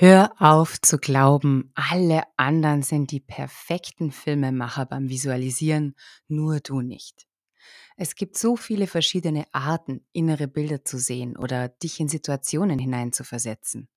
Hör auf zu glauben, alle anderen sind die perfekten Filmemacher beim Visualisieren, nur du nicht. Es gibt so viele verschiedene Arten, innere Bilder zu sehen oder dich in Situationen hineinzuversetzen.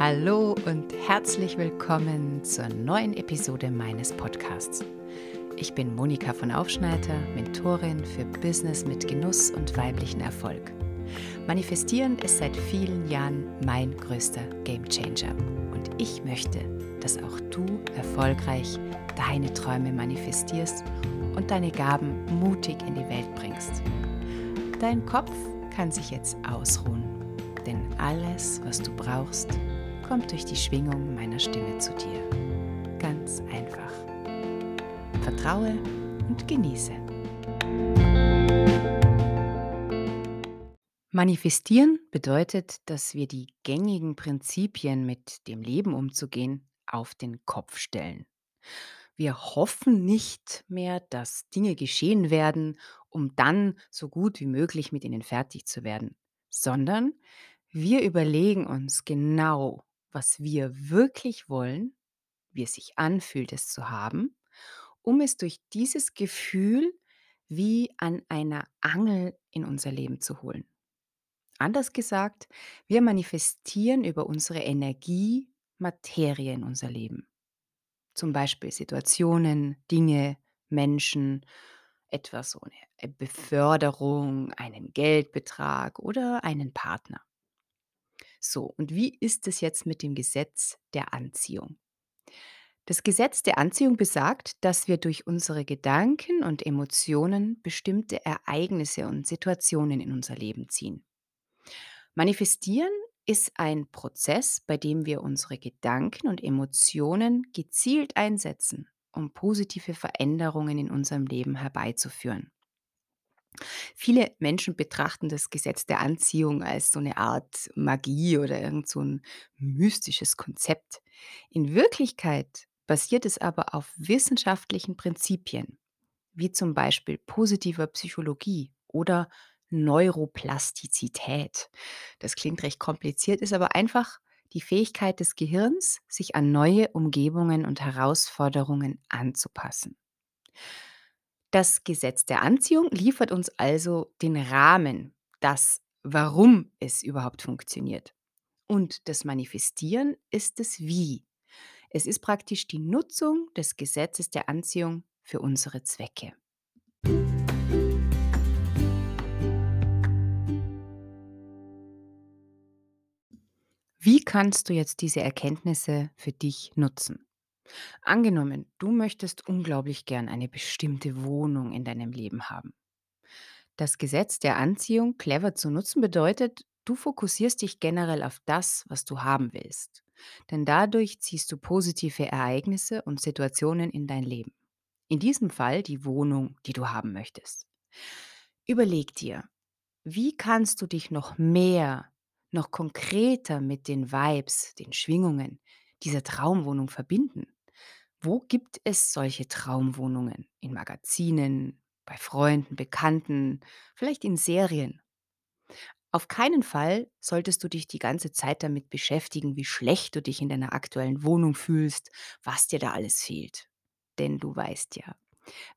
Hallo und herzlich willkommen zur neuen Episode meines Podcasts. Ich bin Monika von Aufschneider, Mentorin für Business mit Genuss und weiblichen Erfolg. Manifestieren ist seit vielen Jahren mein größter Gamechanger. Und ich möchte, dass auch du erfolgreich deine Träume manifestierst und deine Gaben mutig in die Welt bringst. Dein Kopf kann sich jetzt ausruhen, denn alles, was du brauchst, kommt durch die Schwingung meiner Stimme zu dir. Ganz einfach. Vertraue und genieße. Manifestieren bedeutet, dass wir die gängigen Prinzipien, mit dem Leben umzugehen, auf den Kopf stellen. Wir hoffen nicht mehr, dass Dinge geschehen werden, um dann so gut wie möglich mit ihnen fertig zu werden, sondern wir überlegen uns genau, was wir wirklich wollen, wie es sich anfühlt, es zu haben, um es durch dieses Gefühl wie an einer Angel in unser Leben zu holen. Anders gesagt, wir manifestieren über unsere Energie Materie in unser Leben. Zum Beispiel Situationen, Dinge, Menschen, etwa so eine Beförderung, einen Geldbetrag oder einen Partner. So, und wie ist es jetzt mit dem Gesetz der Anziehung? Das Gesetz der Anziehung besagt, dass wir durch unsere Gedanken und Emotionen bestimmte Ereignisse und Situationen in unser Leben ziehen. Manifestieren ist ein Prozess, bei dem wir unsere Gedanken und Emotionen gezielt einsetzen, um positive Veränderungen in unserem Leben herbeizuführen. Viele Menschen betrachten das Gesetz der Anziehung als so eine Art Magie oder irgend so ein mystisches Konzept. In Wirklichkeit basiert es aber auf wissenschaftlichen Prinzipien, wie zum Beispiel positiver Psychologie oder Neuroplastizität. Das klingt recht kompliziert, ist aber einfach die Fähigkeit des Gehirns, sich an neue Umgebungen und Herausforderungen anzupassen. Das Gesetz der Anziehung liefert uns also den Rahmen, das Warum es überhaupt funktioniert. Und das Manifestieren ist das Wie. Es ist praktisch die Nutzung des Gesetzes der Anziehung für unsere Zwecke. Kannst du jetzt diese Erkenntnisse für dich nutzen? Angenommen, du möchtest unglaublich gern eine bestimmte Wohnung in deinem Leben haben. Das Gesetz der Anziehung clever zu nutzen bedeutet, du fokussierst dich generell auf das, was du haben willst. Denn dadurch ziehst du positive Ereignisse und Situationen in dein Leben. In diesem Fall die Wohnung, die du haben möchtest. Überleg dir, wie kannst du dich noch mehr, noch konkreter mit den Vibes, den Schwingungen dieser Traumwohnung verbinden? Wo gibt es solche Traumwohnungen? In Magazinen, bei Freunden, Bekannten, vielleicht in Serien. Auf keinen Fall solltest du dich die ganze Zeit damit beschäftigen, wie schlecht du dich in deiner aktuellen Wohnung fühlst, was dir da alles fehlt. Denn du weißt ja,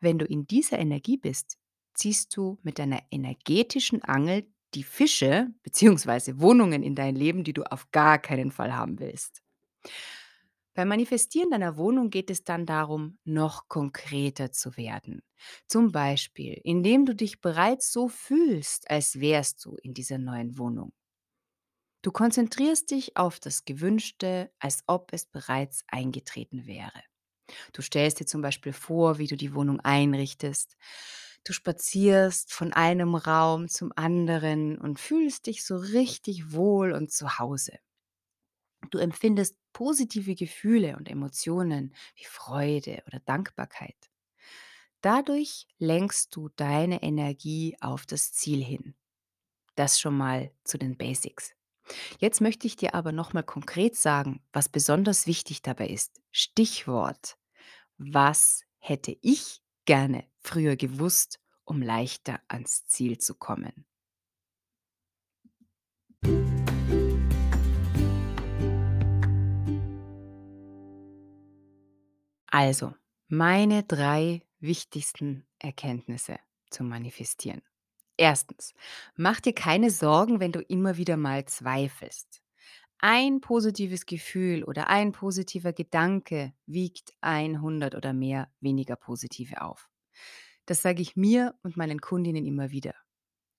wenn du in dieser Energie bist, ziehst du mit deiner energetischen Angel die Fische bzw. Wohnungen in dein Leben, die du auf gar keinen Fall haben willst. Beim Manifestieren deiner Wohnung geht es dann darum, noch konkreter zu werden. Zum Beispiel, indem du dich bereits so fühlst, als wärst du in dieser neuen Wohnung. Du konzentrierst dich auf das Gewünschte, als ob es bereits eingetreten wäre. Du stellst dir zum Beispiel vor, wie du die Wohnung einrichtest. Du spazierst von einem Raum zum anderen und fühlst dich so richtig wohl und zu Hause. Du empfindest positive Gefühle und Emotionen wie Freude oder Dankbarkeit. Dadurch lenkst du deine Energie auf das Ziel hin. Das schon mal zu den Basics. Jetzt möchte ich dir aber nochmal konkret sagen, was besonders wichtig dabei ist. Stichwort. Was hätte ich gerne früher gewusst, um leichter ans Ziel zu kommen. Also, meine drei wichtigsten Erkenntnisse zu Manifestieren. Erstens, mach dir keine Sorgen, wenn du immer wieder mal zweifelst. Ein positives Gefühl oder ein positiver Gedanke wiegt 100 oder mehr weniger positive auf. Das sage ich mir und meinen Kundinnen immer wieder.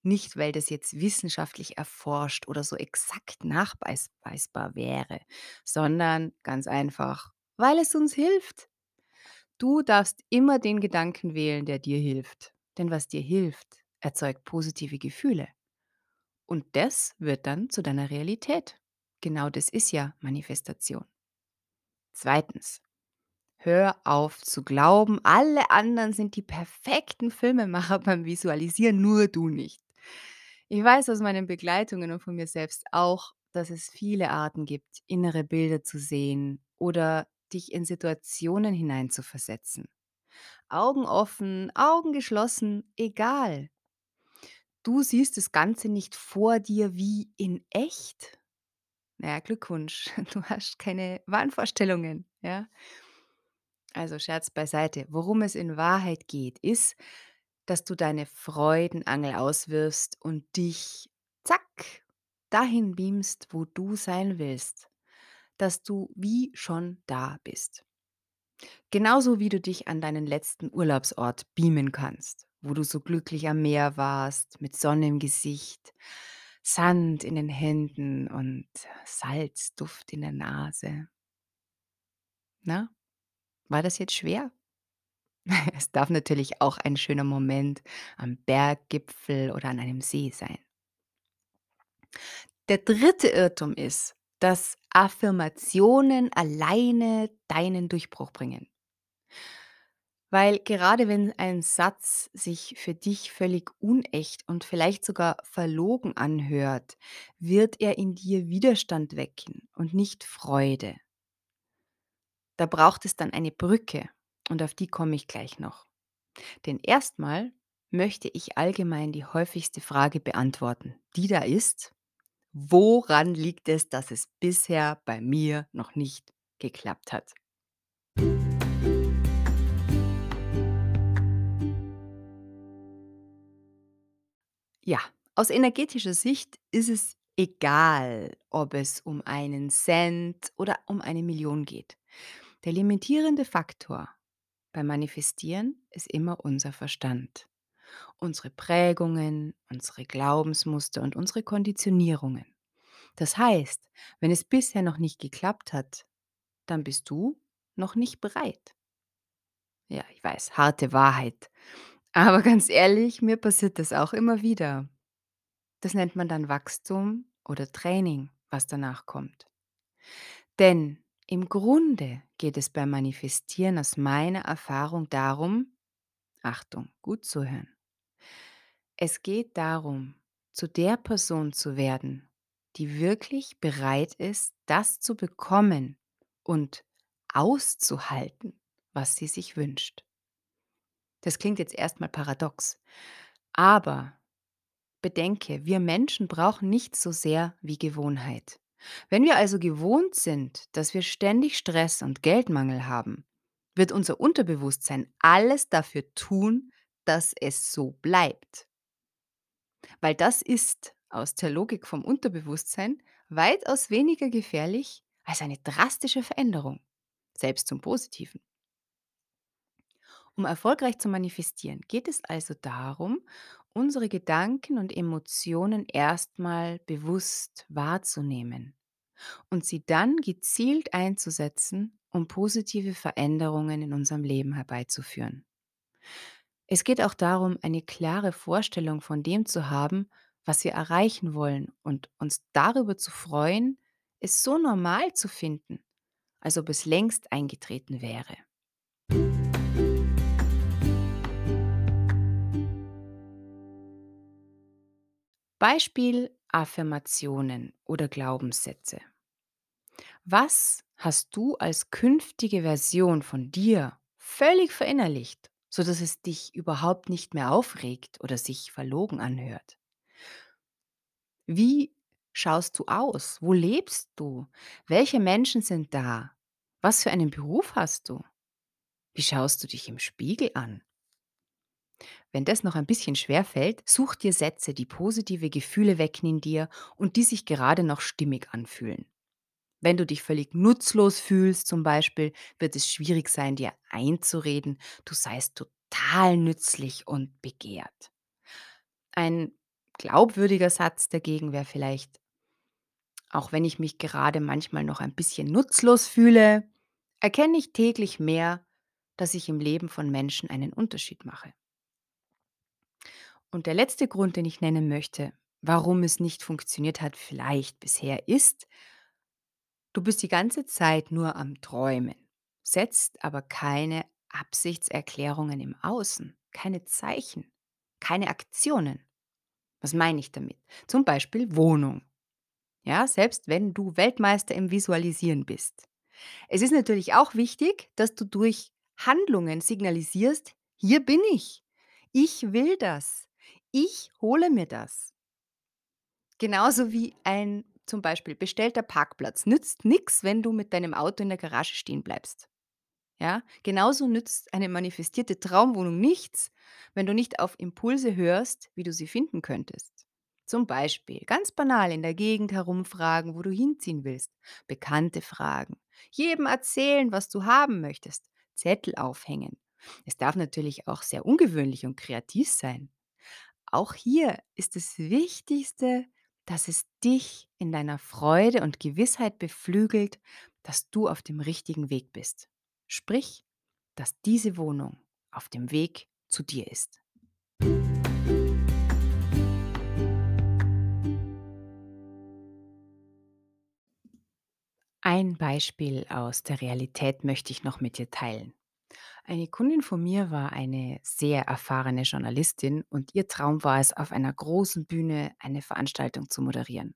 Nicht, weil das jetzt wissenschaftlich erforscht oder so exakt nachweisbar wäre, sondern ganz einfach, weil es uns hilft. Du darfst immer den Gedanken wählen, der dir hilft. Denn was dir hilft, erzeugt positive Gefühle. Und das wird dann zu deiner Realität. Genau das ist ja Manifestation. Zweitens, hör auf zu glauben, alle anderen sind die perfekten Filmemacher beim Visualisieren, nur du nicht. Ich weiß aus meinen Begleitungen und von mir selbst auch, dass es viele Arten gibt, innere Bilder zu sehen oder dich in Situationen hineinzuversetzen. Augen offen, Augen geschlossen, egal. Du siehst das Ganze nicht vor dir wie in echt. Na ja, Glückwunsch, du hast keine Wahnvorstellungen, ja? Also Scherz beiseite. Worum es in Wahrheit geht, ist, dass du deine Freudenangel auswirfst und dich, zack, dahin beamst, wo du sein willst. Dass du wie schon da bist. Genauso wie du dich an deinen letzten Urlaubsort beamen kannst, wo du so glücklich am Meer warst, mit Sonne im Gesicht, Sand in den Händen und Salzduft in der Nase. Na, war das jetzt schwer? Es darf natürlich auch ein schöner Moment am Berggipfel oder an einem See sein. Der dritte Irrtum ist, dass Affirmationen alleine deinen Durchbruch bringen. Weil gerade wenn ein Satz sich für dich völlig unecht und vielleicht sogar verlogen anhört, wird er in dir Widerstand wecken und nicht Freude. Da braucht es dann eine Brücke und auf die komme ich gleich noch. Denn erstmal möchte ich allgemein die häufigste Frage beantworten, die da ist, woran liegt es, dass es bisher bei mir noch nicht geklappt hat? Ja, aus energetischer Sicht ist es egal, ob es um einen Cent oder um eine Million geht. Der limitierende Faktor beim Manifestieren ist immer unser Verstand. Unsere Prägungen, unsere Glaubensmuster und unsere Konditionierungen. Das heißt, wenn es bisher noch nicht geklappt hat, dann bist du noch nicht bereit. Ja, ich weiß, harte Wahrheit. Aber ganz ehrlich, mir passiert das auch immer wieder. Das nennt man dann Wachstum oder Training, was danach kommt. Denn im Grunde geht es beim Manifestieren aus meiner Erfahrung darum, Achtung, gut zuhören. Es geht darum, zu der Person zu werden, die wirklich bereit ist, das zu bekommen und auszuhalten, was sie sich wünscht. Das klingt jetzt erstmal paradox, aber bedenke, wir Menschen brauchen nichts so sehr wie Gewohnheit. Wenn wir also gewohnt sind, dass wir ständig Stress und Geldmangel haben, wird unser Unterbewusstsein alles dafür tun, dass es so bleibt. Weil das ist aus der Logik vom Unterbewusstsein weitaus weniger gefährlich als eine drastische Veränderung, selbst zum Positiven. Um erfolgreich zu manifestieren, geht es also darum, unsere Gedanken und Emotionen erstmal bewusst wahrzunehmen und sie dann gezielt einzusetzen, um positive Veränderungen in unserem Leben herbeizuführen. Es geht auch darum, eine klare Vorstellung von dem zu haben, was wir erreichen wollen und uns darüber zu freuen, es so normal zu finden, als ob es längst eingetreten wäre. Beispiel Affirmationen oder Glaubenssätze. Was hast du als künftige Version von dir völlig verinnerlicht, sodass es dich überhaupt nicht mehr aufregt oder sich verlogen anhört? Wie schaust du aus? Wo lebst du? Welche Menschen sind da? Was für einen Beruf hast du? Wie schaust du dich im Spiegel an? Wenn das noch ein bisschen schwer fällt, such dir Sätze, die positive Gefühle wecken in dir und die sich gerade noch stimmig anfühlen. Wenn du dich völlig nutzlos fühlst, zum Beispiel, wird es schwierig sein, dir einzureden, du seist total nützlich und begehrt. Ein glaubwürdiger Satz dagegen wäre vielleicht, auch wenn ich mich gerade manchmal noch ein bisschen nutzlos fühle, erkenne ich täglich mehr, dass ich im Leben von Menschen einen Unterschied mache. Und der letzte Grund, den ich nennen möchte, warum es nicht funktioniert hat, vielleicht bisher ist, du bist die ganze Zeit nur am Träumen, setzt aber keine Absichtserklärungen im Außen, keine Zeichen, keine Aktionen. Was meine ich damit? Zum Beispiel Wohnung. Ja, selbst wenn du Weltmeister im Visualisieren bist. Es ist natürlich auch wichtig, dass du durch Handlungen signalisierst, hier bin ich. Ich will das. Ich hole mir das. Genauso wie ein zum Beispiel bestellter Parkplatz nützt nichts, wenn du mit deinem Auto in der Garage stehen bleibst. Ja, genauso nützt eine manifestierte Traumwohnung nichts, wenn du nicht auf Impulse hörst, wie du sie finden könntest. Zum Beispiel ganz banal in der Gegend herumfragen, wo du hinziehen willst, Bekannte fragen, jedem erzählen, was du haben möchtest, Zettel aufhängen. Es darf natürlich auch sehr ungewöhnlich und kreativ sein. Auch hier ist das Wichtigste, dass es dich in deiner Freude und Gewissheit beflügelt, dass du auf dem richtigen Weg bist. Sprich, dass diese Wohnung auf dem Weg zu dir ist. Ein Beispiel aus der Realität möchte ich noch mit dir teilen. Eine Kundin von mir war eine sehr erfahrene Journalistin und ihr Traum war es, auf einer großen Bühne eine Veranstaltung zu moderieren.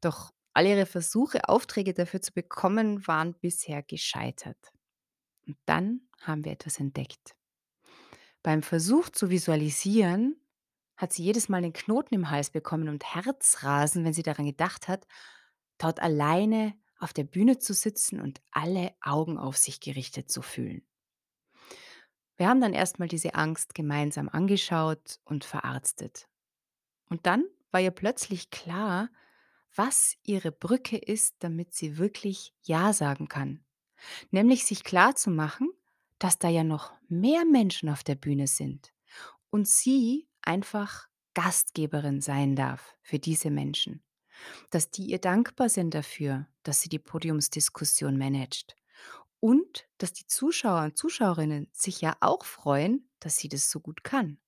Doch all ihre Versuche, Aufträge dafür zu bekommen, waren bisher gescheitert. Und dann haben wir etwas entdeckt. Beim Versuch zu visualisieren hat sie jedes Mal den Knoten im Hals bekommen und Herzrasen, wenn sie daran gedacht hat, dort alleine auf der Bühne zu sitzen und alle Augen auf sich gerichtet zu fühlen. Wir haben dann erstmal diese Angst gemeinsam angeschaut und verarztet. Und dann war ihr plötzlich klar, was ihre Brücke ist, damit sie wirklich Ja sagen kann. Nämlich sich klar zu machen, dass da ja noch mehr Menschen auf der Bühne sind und sie einfach Gastgeberin sein darf für diese Menschen. Dass die ihr dankbar sind dafür, dass sie die Podiumsdiskussion managt und dass die Zuschauer und Zuschauerinnen sich ja auch freuen, dass sie das so gut kann.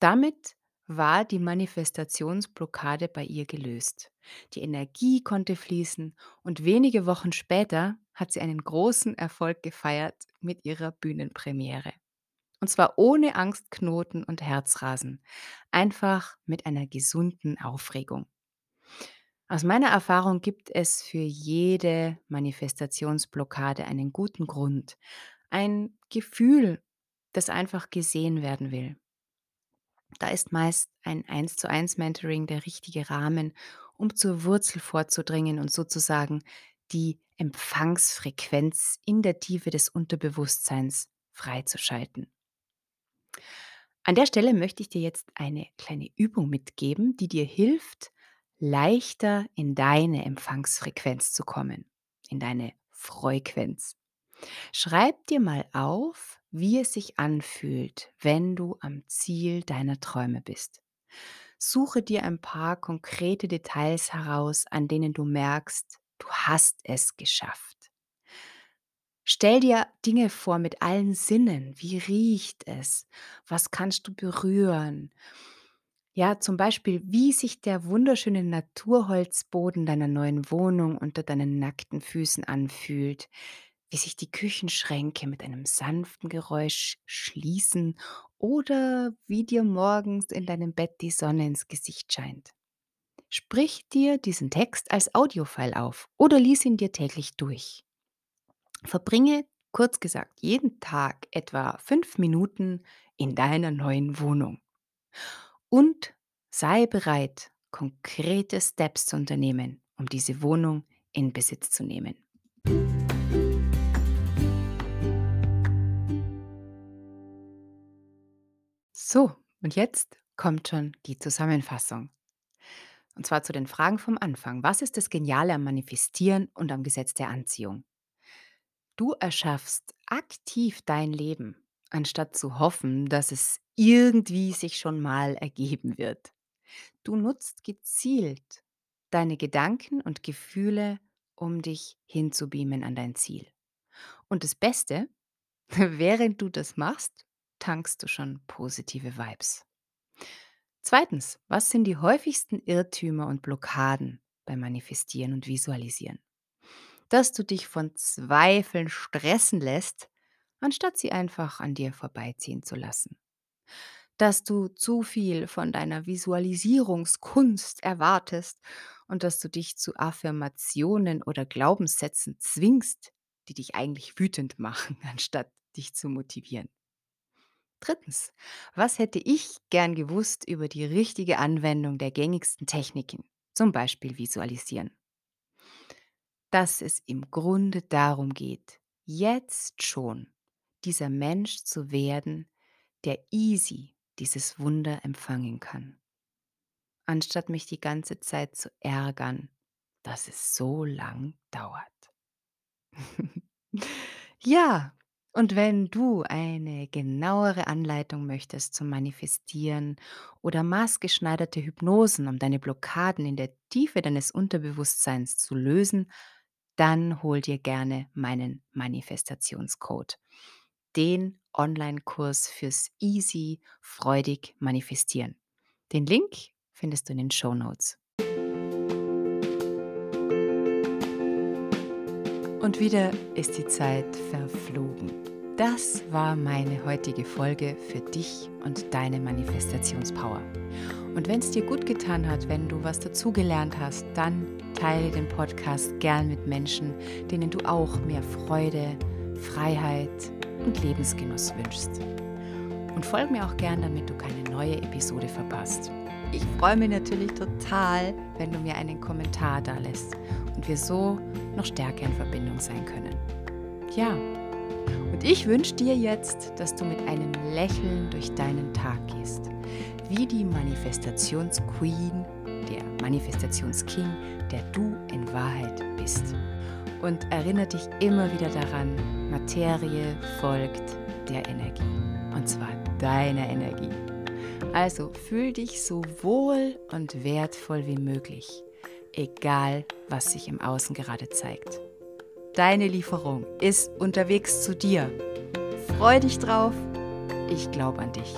Damit war die Manifestationsblockade bei ihr gelöst. Die Energie konnte fließen und wenige Wochen später hat sie einen großen Erfolg gefeiert mit ihrer Bühnenpremiere. Und zwar ohne Angstknoten und Herzrasen, einfach mit einer gesunden Aufregung. Aus meiner Erfahrung gibt es für jede Manifestationsblockade einen guten Grund, ein Gefühl, das einfach gesehen werden will. Da ist meist ein eins zu eins Mentoring der richtige Rahmen, um zur Wurzel vorzudringen und sozusagen die Empfangsfrequenz in der Tiefe des Unterbewusstseins freizuschalten. An der Stelle möchte ich dir jetzt eine kleine Übung mitgeben, die dir hilft, leichter in deine Empfangsfrequenz zu kommen, in deine Frequenz. Schreib dir mal auf, wie es sich anfühlt, wenn du am Ziel deiner Träume bist. Suche dir ein paar konkrete Details heraus, an denen du merkst, du hast es geschafft. Stell dir Dinge vor mit allen Sinnen. Wie riecht es? Was kannst du berühren? Ja, zum Beispiel, wie sich der wunderschöne Naturholzboden deiner neuen Wohnung unter deinen nackten Füßen anfühlt, wie sich die Küchenschränke mit einem sanften Geräusch schließen oder wie dir morgens in deinem Bett die Sonne ins Gesicht scheint. Sprich dir diesen Text als Audiofile auf oder lies ihn dir täglich durch. Verbringe, kurz gesagt, jeden Tag etwa fünf Minuten in deiner neuen Wohnung und sei bereit, konkrete Steps zu unternehmen, um diese Wohnung in Besitz zu nehmen. So, und jetzt kommt schon die Zusammenfassung. Und zwar zu den Fragen vom Anfang. Was ist das Geniale am Manifestieren und am Gesetz der Anziehung? Du erschaffst aktiv dein Leben anstatt zu hoffen, dass es irgendwie sich schon mal ergeben wird. Du nutzt gezielt deine Gedanken und Gefühle, um dich hinzubeamen an dein Ziel. Und das Beste, während du das machst, tankst du schon positive Vibes. Zweitens, was sind die häufigsten Irrtümer und Blockaden beim Manifestieren und Visualisieren? Dass du dich von Zweifeln stressen lässt, anstatt sie einfach an dir vorbeiziehen zu lassen. Dass du zu viel von deiner Visualisierungskunst erwartest und dass du dich zu Affirmationen oder Glaubenssätzen zwingst, die dich eigentlich wütend machen, anstatt dich zu motivieren. Drittens, was hätte ich gern gewusst über die richtige Anwendung der gängigsten Techniken, zum Beispiel Visualisieren? Dass es im Grunde darum geht, jetzt schon dieser Mensch zu werden, der easy dieses Wunder empfangen kann, anstatt mich die ganze Zeit zu ärgern, dass es so lang dauert. ja, und wenn du eine genauere Anleitung möchtest zum Manifestieren oder maßgeschneiderte Hypnosen, um deine Blockaden in der Tiefe deines Unterbewusstseins zu lösen, dann hol dir gerne meinen Manifestationscode. Den Online-Kurs fürs easy, freudig manifestieren. Den Link findest du in den Show Notes. Und wieder ist die Zeit verflogen. Das war meine heutige Folge für dich und deine Manifestationspower. Und wenn es dir gut getan hat, wenn du was dazugelernt hast, dann teile den Podcast gern mit Menschen, denen du auch mehr Freude, Freiheit und Lebensgenuss wünschst. Und folge mir auch gern, damit du keine neue Episode verpasst. Ich freue mich natürlich total, wenn du mir einen Kommentar da lässt und wir so noch stärker in Verbindung sein können. Ja, und ich wünsche dir jetzt, dass du mit einem Lächeln durch deinen Tag gehst, wie die Manifestationsqueen, der Manifestationsking, der du in Wahrheit bist. Und erinnere dich immer wieder daran, Materie folgt der Energie. Und zwar deiner Energie. Also fühl dich so wohl und wertvoll wie möglich, egal was sich im Außen gerade zeigt. Deine Lieferung ist unterwegs zu dir. Freu dich drauf. Ich glaube an dich.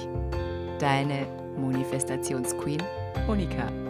Deine Manifestationsqueen Monika.